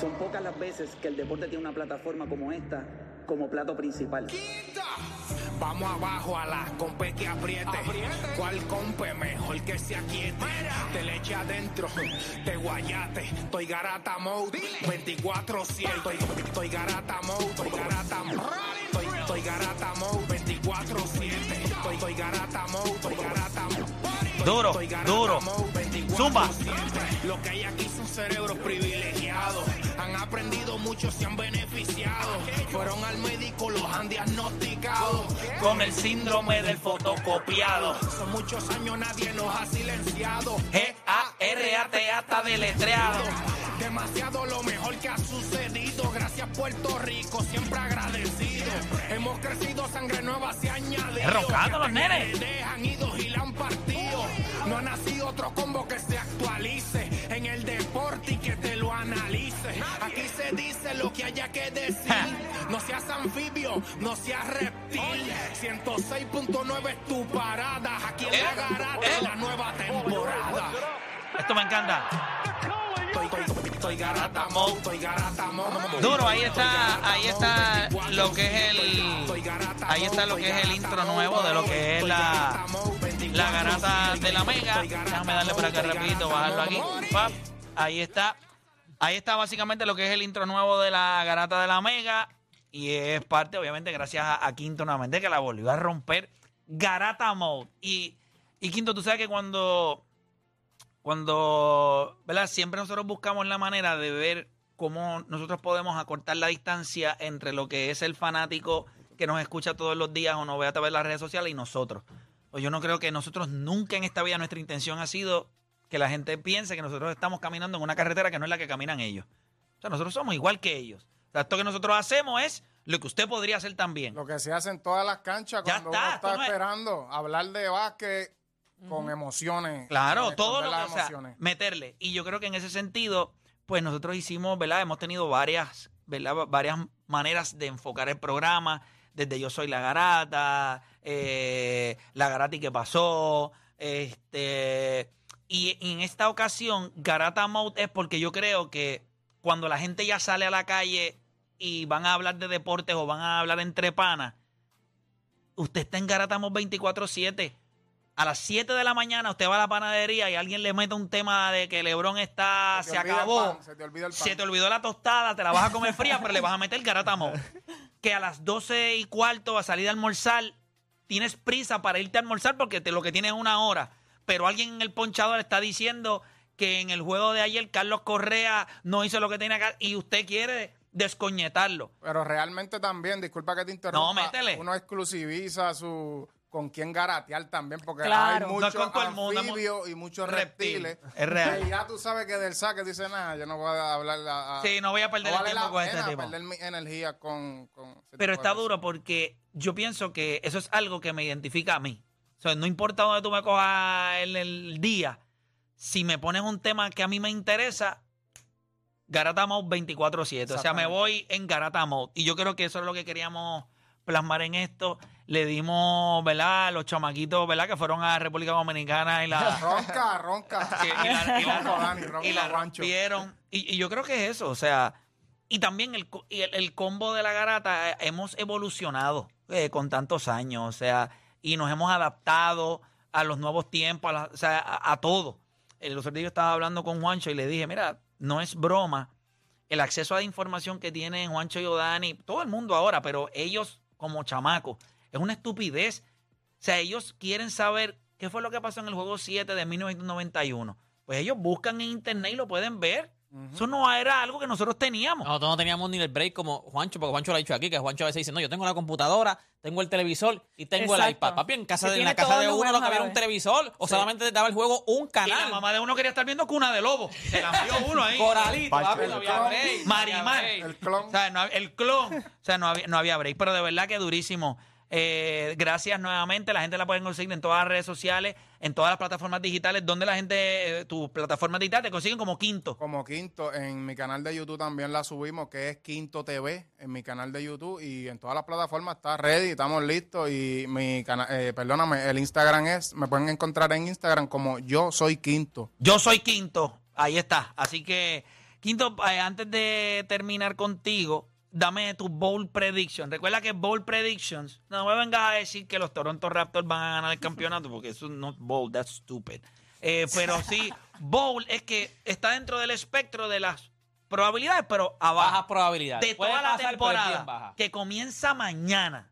Son pocas las veces que el deporte tiene una plataforma como esta como plato principal. Vamos abajo a la compe que apriete. ¿Cuál compe mejor que se aquiete? Te le eche adentro, te guayate. Estoy garata mode, 24-7. Estoy, estoy garata mode, estoy garata mode. Estoy, estoy garata mode, 24-7. Estoy, estoy garata mode, estoy garata mode. Duro, Estoy garata duro. mode, 24/7. Zumba. Lo que hay aquí son cerebros privilegiados. Aprendido mucho, se han beneficiado. Fueron al médico, los han diagnosticado. Con el síndrome del fotocopiado. Son muchos años, nadie nos ha silenciado. G-A-R-A-T hasta deletreado. Demasiado lo mejor que ha sucedido. Gracias Puerto Rico, siempre agradecido. Hemos crecido, sangre nueva se ha añadido. Los nenes. Dejan idos y la han partido. No ha nacido otro combo que lo que haya que decir. No seas anfibio, no seas reptil. 106.9 es tu parada. Aquí en la garata eh. la nueva temporada. Esto me encanta. Estoy, garata estoy. Duro, ahí está, ahí está lo que es el, ahí está lo que es el intro nuevo de lo que es la, la garata de la mega. Déjame darle por acá rapidito, bajarlo aquí. Ahí está, ahí está básicamente lo que es el intro nuevo de la garata de la mega y es parte, obviamente, gracias a, Quinto nuevamente que la volvió a romper. Garata Mode y y Quinto, tú sabes que cuando cuando, ¿verdad? Siempre nosotros buscamos la manera de ver cómo nosotros podemos acortar la distancia entre lo que es el fanático que nos escucha todos los días o nos ve a través de las redes sociales y nosotros. Pues yo no creo que nosotros nunca en esta vida nuestra intención ha sido que la gente piense que nosotros estamos caminando en una carretera que no es la que caminan ellos. O sea, nosotros somos igual que ellos. O sea, esto que nosotros hacemos es lo que usted podría hacer también. Lo que se hace en todas las canchas Ya cuando está, uno está no es- esperando hablar de básquet con emociones. Claro, todo lo que, o sea, meterle. Y yo creo que en ese sentido, pues nosotros hicimos, ¿verdad? Hemos tenido varias, ¿verdad? Varias maneras de enfocar el programa. Desde Yo Soy la Garata, eh, La Garata y qué pasó. Este, y en esta ocasión, Garata Mode es porque yo creo que cuando la gente ya sale a la calle y van a hablar de deportes o van a hablar entre panas, usted está en Garata Mode 24-7 a las 7 de la mañana usted va a la panadería y alguien le mete un tema de que Lebron está, Se acabó, pan, se te olvida el pan. se te olvidó la tostada, te la vas a comer fría, pero le vas a meter garatamo. Que a las 12 y cuarto a salir a almorzar, tienes prisa para irte a almorzar porque te, lo que tienes es una hora, pero alguien en el ponchador está diciendo que en el juego de ayer Carlos Correa no hizo lo que tenía que hacer y usted quiere descoñetarlo. Pero realmente también, disculpa que te interrumpa, No, métele. uno exclusiviza su con quién garatear también, porque Claro. hay No muchos anfibios y muchos reptil. reptiles. Es real. Que ya tú sabes que del saque dice nada, yo no voy a hablar. A, a- Sí, no voy a perder no el tiempo la con este tipo. perder mi energía con, Pero está duro porque yo pienso que eso es algo que me identifica a mí. O sea, no importa dónde tú me cojas en el día, si me pones un tema que a mí me interesa, Garata Mode 24-7. O sea, me voy en Garata Mode. Y yo creo que eso es lo que queríamos plasmar en esto. Le dimos, ¿verdad? Los chamaquitos, ¿verdad? Que fueron a República Dominicana y la... Ronca, ronca. que- y la, y la- Ronca, Dani, ronca, y la Juancho. rompieron. Y, y yo creo que es eso, o sea, y también el, el, el combo de la garata, eh, hemos evolucionado eh, con tantos años, o sea, y nos hemos adaptado a los nuevos tiempos, a, o sea, a, a todo. El otro día yo estaba hablando con Juancho y le dije, mira, no es broma el acceso a la información que tienen Juancho y Odani, todo el mundo ahora, pero ellos como chamacos, es una estupidez. O sea, ellos quieren saber qué fue lo que pasó en el juego 7 de 1991. Pues ellos buscan en internet y lo pueden ver. Eso no era algo que nosotros teníamos. Nosotros no teníamos ni el break como Juancho, porque Juancho lo ha dicho aquí, que Juancho a veces dice, no, yo tengo la computadora, tengo el televisor y tengo el iPad. Papi, en casa de, en la casa de uno lo que había un televisor o solamente te daba el juego un Y la canal. mamá de uno quería estar viendo Cuna de Lobo. Se la envió uno ahí. Coralito, papi, el no había clon. break. Marimar. El clon. O sea, no el clon. O sea, no había, no había break. Pero de verdad que durísimo. Eh, gracias nuevamente. La gente la pueden conseguir en todas las redes sociales, en todas las plataformas digitales. Donde la gente, eh, tus plataformas digitales, te consiguen como quinto. Como quinto, en mi canal de YouTube también la subimos, que es Quinto TV, en mi canal de YouTube y en todas las plataformas está ready, estamos listos y mi canal, eh, perdóname, el Instagram es, me pueden encontrar en Instagram como yo soy Quinto. Yo soy quinto. Ahí está. Así que, quinto, eh, antes de terminar contigo, dame tu bowl prediction. Recuerda que bowl predictions, no me vengas a decir que los Toronto Raptors van a ganar el campeonato, porque eso no es bowl, that's stupid. Eh, pero sí, bowl es que está dentro del espectro de las probabilidades, pero abajo. Bajas probabilidades. De Puede toda la temporada baja. que comienza mañana.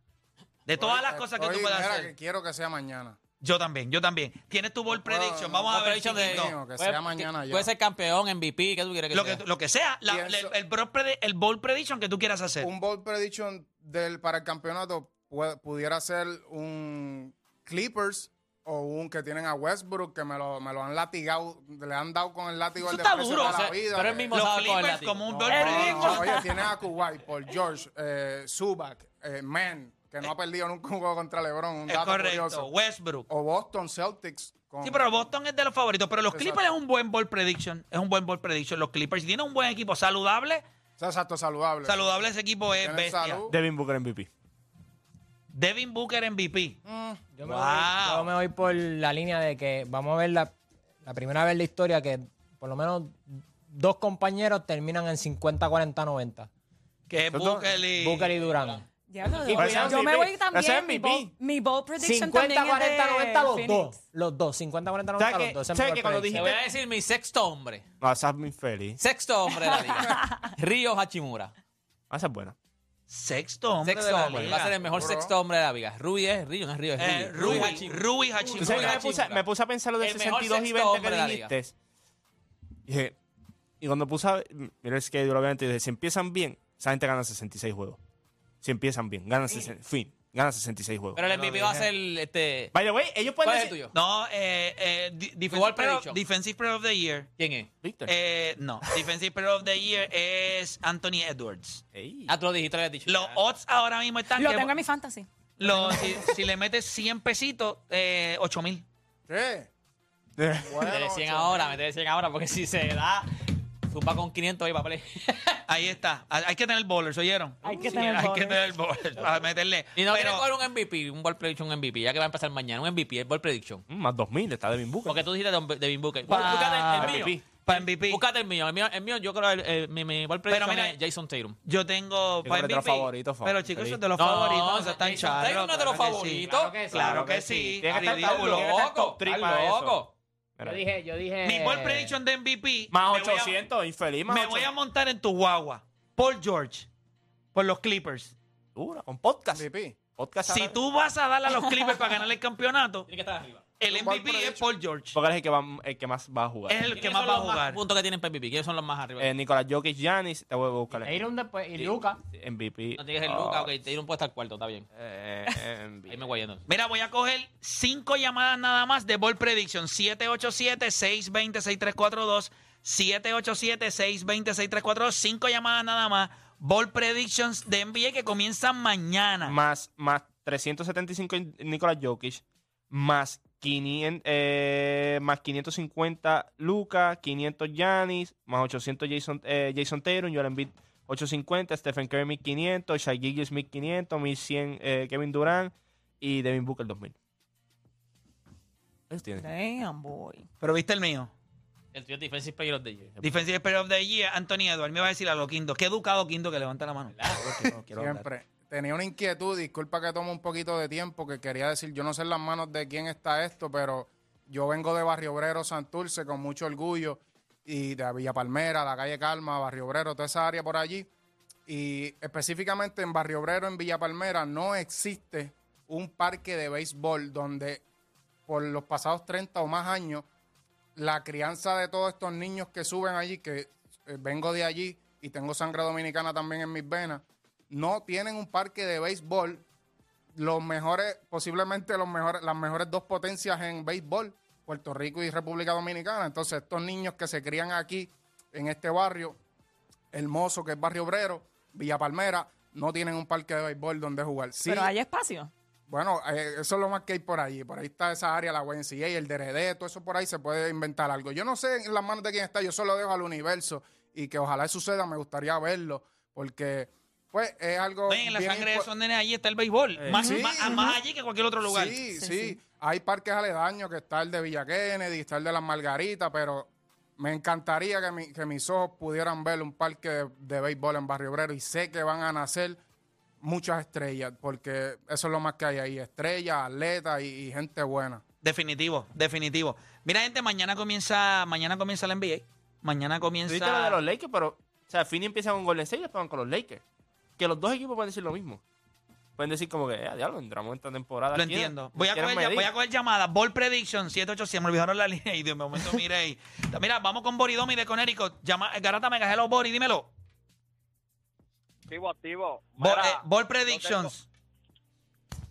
De todas las cosas que tú puedas hacer. que quiero que sea mañana. Yo también, yo también. Tienes tu bowl puedo- prediction. no Vamos a ver. prediction de- chiquito. que Puede- sea mañana ya. Puede ser campeón, MVP, ¿qué tú quieres que lo sea? que, lo que sea, la- Pienso- el, predi- bowl prediction que tú quieras hacer. Un bold prediction del, para el campeonato pu- pudiera ser un Clippers o un que tienen a Westbrook que me lo, me lo han latigado, le han dado con el látigo Eso el está desprecio duro, la o sea, vida. pero que- él mismo Los sabe con el Clippers látigo. como un No, no, prediction. no, oye, tiene a Kuwait, Paul George, eh, Zubac, eh, Man, que no ha perdido nunca un juego contra LeBron, un Es dato correcto. curioso. Westbrook. O Boston Celtics. con- Sí, pero Boston es de los favoritos. Pero los Exacto. Clippers es un buen ball prediction. Es un buen ball prediction. Los Clippers, si tienen un buen equipo saludable, exacto, saludable. saludable ese equipo es Tienen bestia. salud. Devin Booker MVP. Devin Booker MVP. Yo me, Wow. voy, yo me voy por la línea de que vamos a ver la, la primera vez en la historia que por lo menos dos compañeros terminan en 50, 40, 90. Que es Booker y... Booker y Durán. Diablo, Y yo, me voy Ese también. es Mi bold, mi bold prediction 50, también 40, es de 90 los Phoenix. dos. Los dos. 50, 40, 90 ¿Sabes los dos. Ese es mi ¿Sabes qué? Cuando Te prediction. voy a decir mi sexto hombre. No, esa es muy feliz. Sexto hombre de la liga. Río Hachimura. Ah, Esa es buena. Sexto hombre de Sexto la hombre. liga. Va a ser el mejor Seguro. sexto hombre de la liga. Rui es Río, no es Río, es Eh, Rui. Rui, Hachimura. Rui ¿Tú sabes Hachimura. que me puse, me puse a pensar lo El mejor 62 y sexto 20 hombre de que dijiste. Y dije, y cuando puse, a- mira el schedule obviamente, dije, si empiezan bien, esa gente gana 66 juegos. Si empiezan bien, ganan 60, fin, ganan 66 juegos. Pero el MVP va a ser este. By the way, ellos pueden ¿Cuál es el decir- tuyo? No, eh, eh, defensive, player, prediction. defensive Player of the Year. ¿Quién es? Víctor. Eh, no, Defensive Player of the Year es Anthony Edwards. Ey. Ah, tú lo dijiste, lo habías dicho. Los odds ahora mismo están Lo que tengo en mi fantasy. lo- si, si le metes 100 pesitos, eh, 8 mil. ¿Qué? Métele 100 ahora, métele 100 ahora, porque si se da, zumba con 500 ahí para play. Ahí está. Hay que tener bowlers, ¿oyeron? Hay que Sí, tener Hay que bowlers. tener bowlers para meterle. Y no Pero- coger un MVP, un ball prediction, un MVP, ya que va a empezar mañana, un MVP, el ball prediction. mm, más 2000 está Devin Booker. Porque tú dijiste de Devin Booker. Pa- Búscate el mío. MVP. Para MVP. Búscate el mío. El mío, el mío yo creo, el, el- mi, mi ball prediction mira- es Jason Tatum. Yo tengo Yo para creo que de los MVP. favoritos, Pero chicos, eso es de los No, favoritos. Eso está en Jason charro, Tatum no es de los claro que sí. favoritos. Claro que sí. Claro que sí. Tiene que estar top- tiene que estar loco, top three estás para eso. loco. Mira. Yo dije, yo dije. Mi ball prediction de MVP. Más me voy a- 800, infeliz, más Me voy a 800. montar en tu guagua. Paul George. Por los Clippers. Dura, con podcast. MVP. Podcast Si tú vas a darle a los Clippers para ganar el campeonato, Tiene que estar arriba. El MVP es. Paul George. Porque es el que, va, el que más va a jugar. Es el que ¿Quiénes más son va a jugar. puntos que tienen para MVP? ¿Quiénes son los más arriba? Eh, Nicolás Jokic, Giannis, te voy a buscar. Iron después y Luca. MVP. no tienes el Oh, Luca, ok, te dieron puesto al cuarto, está bien. eh. Ahí me voy yendo. Mira, voy a coger cinco llamadas nada más de Ball Prediction. 787-620-6342. 787-620-6342. Cinco llamadas nada más. Ball Predictions de NBA que comienzan mañana. más, más 375 Nicolás Jokic, más 500, eh, más 550 Luca, 500 Giannis, más 800 Jason, eh, Jason Tatum, Joel Embiid 850, Stephen Curry 1500, Shai Gilgeous 1500, 1100 eh, Kevin Durant y Devin Booker 2000. Eso tiene. Damn, boy. Pero viste el mío. El tuyo es Defensive Player of the Year. Defensive Player of the Year, Anthony Edwards. Me va a decir a lo Quinto. Qué educado Quinto que levanta la mano. Quiero- quiero hablar. Tenía una inquietud, disculpa que tomo un poquito de tiempo, que quería decir, yo no sé en las manos de quién está esto, pero yo vengo de Barrio Obrero, Santurce, con mucho orgullo, y de Villa Palmera, la calle Calma, Barrio Obrero, toda esa área por allí. Y específicamente en Barrio Obrero, en Villa Palmera, no existe un parque de béisbol donde por los pasados 30 o más años, la crianza de todos estos niños que suben allí, que eh, vengo de allí y tengo sangre dominicana también en mis venas, no tienen un parque de béisbol, los mejores, posiblemente los mejores, las mejores dos potencias en béisbol, Puerto Rico y República Dominicana. Entonces, estos niños que se crían aquí, en este barrio, hermoso que es Barrio Obrero, Villa Palmera, no tienen un parque de béisbol donde jugar. Sí, Pero hay espacio. bueno, eh, eso es lo más que hay por ahí. Por ahí está esa área, la YNCA, el DRD, todo eso por ahí se puede inventar algo. Yo no sé en las manos de quién está, yo solo dejo al universo y que ojalá suceda, me gustaría verlo, porque pues es algo... No, y en la bien sangre de esos nenes allí está el béisbol. Eh, más, sí, más- ujú. más allí que cualquier otro lugar. Sí, sí, Sí, sí. Hay parques aledaños, que está el de Villa Kennedy, está el de las Margaritas, pero me encantaría que, mi- que mis ojos pudieran ver un parque de, de béisbol en Barrio Obrero y sé que van a nacer muchas estrellas, porque eso es lo más que hay ahí, estrellas, atletas y, y gente buena. Definitivo, definitivo. Mira, gente, mañana comienza, mañana comienza la NBA. Mañana Tú dijiste lo de comienza. los Lakers, pero, o sea, Fini empieza con Golden State y después van con los Lakers. Que los dos equipos pueden decir lo mismo. Pueden decir como que, ah, diablo, entramos en esta temporada. Lo ¿quién- entiendo. Voy a, coger, voy a coger llamadas. Ball Prediction 787. Me olvidaron la línea y de momento mire ahí. Mira, vamos con Boridomi de Connecticut. Llama, Garata Mega, hello Bori, dímelo. Activo, activo. Eh, Ball yo Predictions.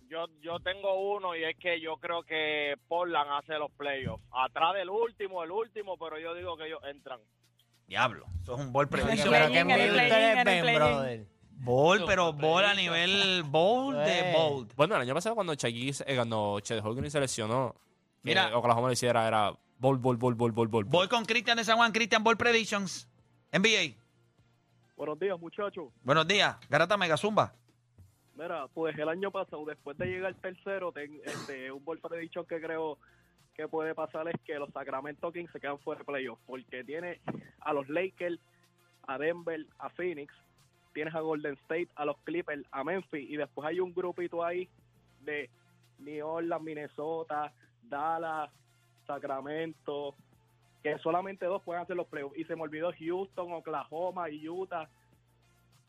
Yo, yo tengo uno y es que yo creo que Portland hace los playoffs. Atrás del último, el último, pero yo digo que ellos entran. Diablo, eso es un Ball Prediction. Pero qué ustedes ven, brother. Ball, pero Ball a nivel bold de Eh. bold. Bueno, el año pasado cuando se- eh, cuando Chet Holmgren se lesionó, Mira. Mira. Oklahoma lo hiciera, era bol, bol, bol, bol, bol, bol. Voy con Cristian de San Juan, Cristian Ball Predictions. NBA. Buenos días, muchachos. Buenos días. Garata Mega Zumba. Mira, pues el año pasado, después de llegar tercero, ten- este, un bol prediction que creo que puede pasar es que los Sacramento Kings se quedan fuera de playoffs, porque tiene a los Lakers, a Denver, a Phoenix, tienes a Golden State, a los Clippers, a Memphis, y después hay un grupito ahí de New Orleans, Minnesota, Dallas, Sacramento, que solamente dos pueden hacer los playoffs. Y se me olvidó Houston, Oklahoma y Utah.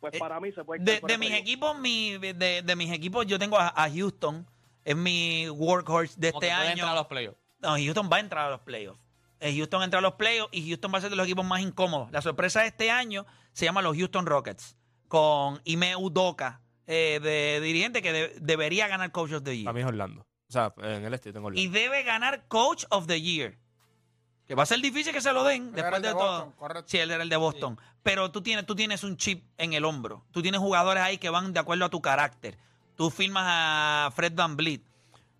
Pues Eh, para mí se puede De, de mis equipos, mi, de, de mis equipos, yo tengo a, a Houston. Es mi workhorse de Como este que puede año. entrar a los playoffs. No, Houston va a entrar a los playoffs. Eh, Houston entra a los playoffs y Houston va a ser de los equipos más incómodos. La sorpresa de este año se llama los Houston Rockets, con Ime Udoka, eh, de dirigente que de- debería ganar Coach of the Year. Para mí es Orlando. O sea, en el este tengo Orlando. Y debe ganar Coach of the Year. Que va a ser difícil que se lo den después el de, de todo. Boston, correcto. Sí, él era el de Boston. Pero tú tienes, tú tienes un chip en el hombro. Tú tienes jugadores ahí que van de acuerdo a tu carácter. Tú firmas a Fred Van Vliet.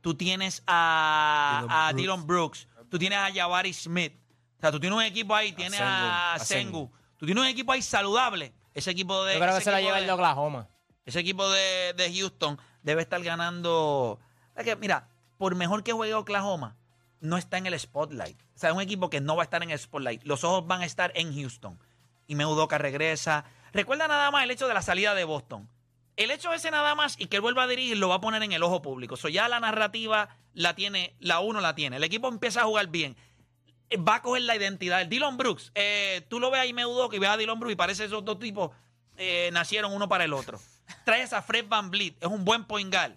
Tú tienes a, Dylan a Brooks. Dylan Brooks. Tú tienes a Jabari Smith. O sea, tú tienes un equipo ahí. Tienes a Sengu. Tú tienes un equipo ahí saludable. Ese equipo de. Yo creo que se la lleva de- el de Oklahoma. ese equipo de, de Houston debe estar ganando. Es que, mira, por mejor que juegue Oklahoma, no está en el spotlight. O sea, es un equipo que no va a estar en el spotlight. Los ojos van a estar en Houston. Y Meudoka regresa. Recuerda nada más el hecho de la salida de Boston. El hecho ese nada más y que él vuelva a dirigir lo va a poner en el ojo público. So ya la narrativa la tiene, la uno la tiene. El equipo empieza a jugar bien. Eh, Va a coger la identidad. El Dylan Brooks, eh, tú lo ves ahí Meudoka y ves a Dylan Brooks y parece esos dos tipos eh, nacieron uno para el otro. Traes a Fred Van Vliet, es un buen point guard.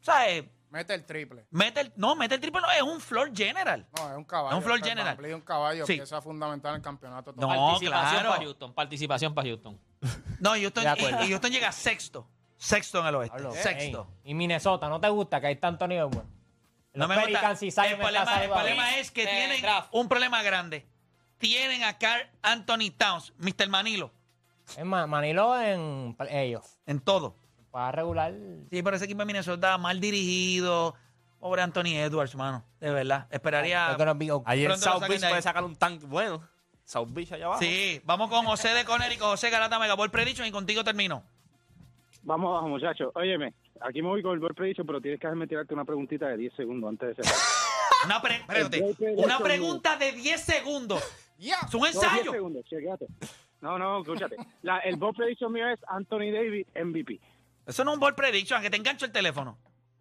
¿Sabes? Mete el triple. Mete el, no, mete el triple, no, es un floor general. No, es un caballo. Es un floor Fred general. VanVleet es un caballo, Sí. pieza fundamental en el campeonato. No, participación claro. para Houston. Participación para Houston. No, Houston, y, y Houston llega sexto. Sexto en el oeste. Sexto. ey. Y Minnesota, ¿no te gusta que hay tanto nivel bueno? No me gusta. El problema, el problema es que Eh, tienen draft. un problema grande. Tienen a Carl Anthony Towns, Mr. Manilo, Es más, Manilo en ellos. en todo. Para regular. Sí, pero ese equipo de Minnesota mal dirigido. Pobre Anthony Edwards, mano. De verdad. Esperaría. Lo South Beach puede sacar un tank bueno. South Beach allá abajo. Sí, vamos con José de Conérico, José Garata Mega Ball Prediction y contigo termino. Vamos abajo, muchachos. Óyeme, aquí me voy con el bol prediction, pero tienes que dejarme tirarte una preguntita de 10 segundos antes de cerrar. Una, pre- espérate, una pregunta de 10 segundos. Es un No, 10 ensayo. segundos, chequéate. No, no, escúchate. La, el bol prediction mío es Anthony Davis MVP. Eso no es un Ball Prediction, que te engancho el teléfono.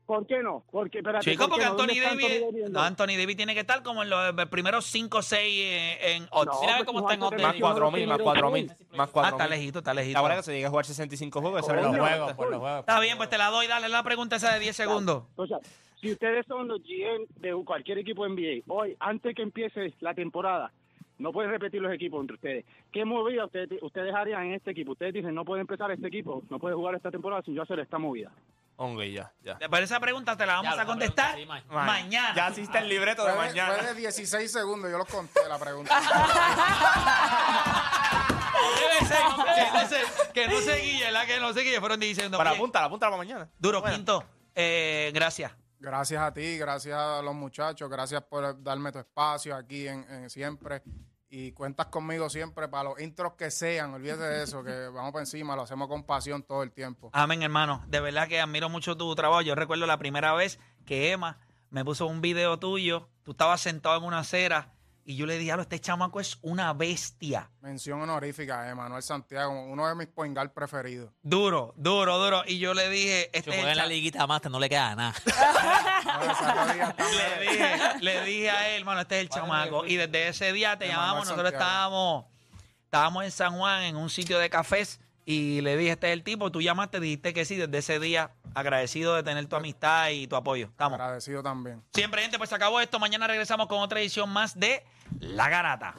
¿Por qué no? Porque, espérate, Chico, ¿por qué porque? Anthony ¿Dónde está Davis, no, Anthony Davis tiene que estar como en los eh, primeros 5 o 6 en odds. No, Mira pues, cómo no, está en odds. Más Davis 4000, más 4000. Más ah, 4000. está lejito, está lejito. Ahora que se llega a jugar 65 juegos, se Por los juegos, por los juegos. Está bien, pues te la doy, dale la pregunta esa de 10 segundos. O sea, si ustedes son los GM de cualquier equipo NBA, hoy, antes que empiece la temporada, no pueden repetir los equipos entre ustedes. ¿Qué movida ustedes, ustedes harían en este equipo? Ustedes dicen, no puede empezar este equipo, no puede jugar esta temporada sin yo hacer esta movida. Hombre, ya, ya. Pero esa pregunta te la vamos Ya, a la contestar pregunta, sí, ma- mañana. Ya hiciste el libreto de Fue de, mañana. fue de 16 segundos, yo los conté la pregunta. Debe ser, que, no se, que no se guille, la que no se guille. Fueron diciendo. Para oye, apuntar, apunta para mañana. Duro, Quinto. Eh, gracias. Gracias a ti, gracias a los muchachos, gracias por darme tu espacio aquí en, en siempre. Y cuentas conmigo siempre para los intros que sean, olvídate de eso, que vamos por encima, lo hacemos con pasión todo el tiempo. Amén, hermano. De verdad que admiro mucho tu trabajo. Yo recuerdo la primera vez que Emma me puso un video tuyo. Tú estabas sentado en una acera y yo le dije, "Diablo, este chamaco es una bestia. Mención honorífica a Emanuel Santiago, uno de mis point guard preferidos. Duro, duro, duro. Y yo le dije, Si este es juega en la cha- liguita más, no le queda nada. No, esa rodilla está- le dije, le dije a él, hermano, este es el chamaco. Y desde ese día te Emanuel llamamos, nosotros Santiago. estábamos, estábamos en San Juan en un sitio de cafés y le dije, este es el tipo, tú llamaste, dijiste que sí, desde ese día agradecido de tener tu amistad y tu apoyo. Estamos. Agradecido también. Siempre, gente, pues se acabó esto. Mañana regresamos con otra edición más de La Garata.